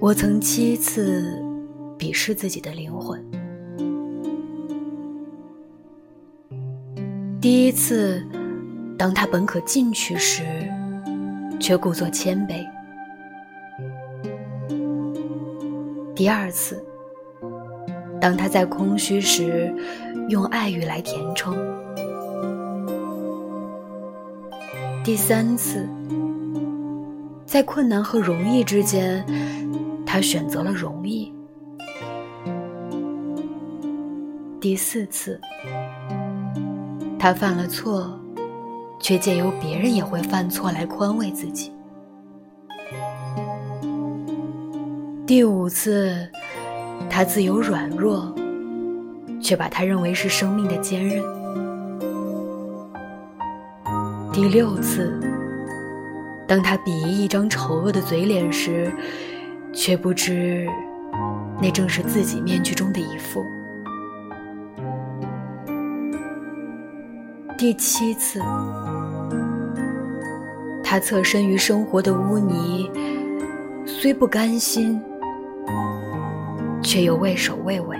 我曾七次鄙视自己的灵魂。第一次，当他本可进取时，却故作谦卑；第二次，当他在空虚时，用爱欲来填充；第三次，在困难和容易之间。他选择了容易。第四次，他犯了错，却借由别人也会犯错来宽慰自己。第五次，他自由软弱，却把他认为是生命的坚韧。第六次，当他鄙夷一张丑恶的嘴脸时。却不知，那正是自己面具中的一副。第七次，他侧身于生活的污泥，虽不甘心，却又畏首畏尾。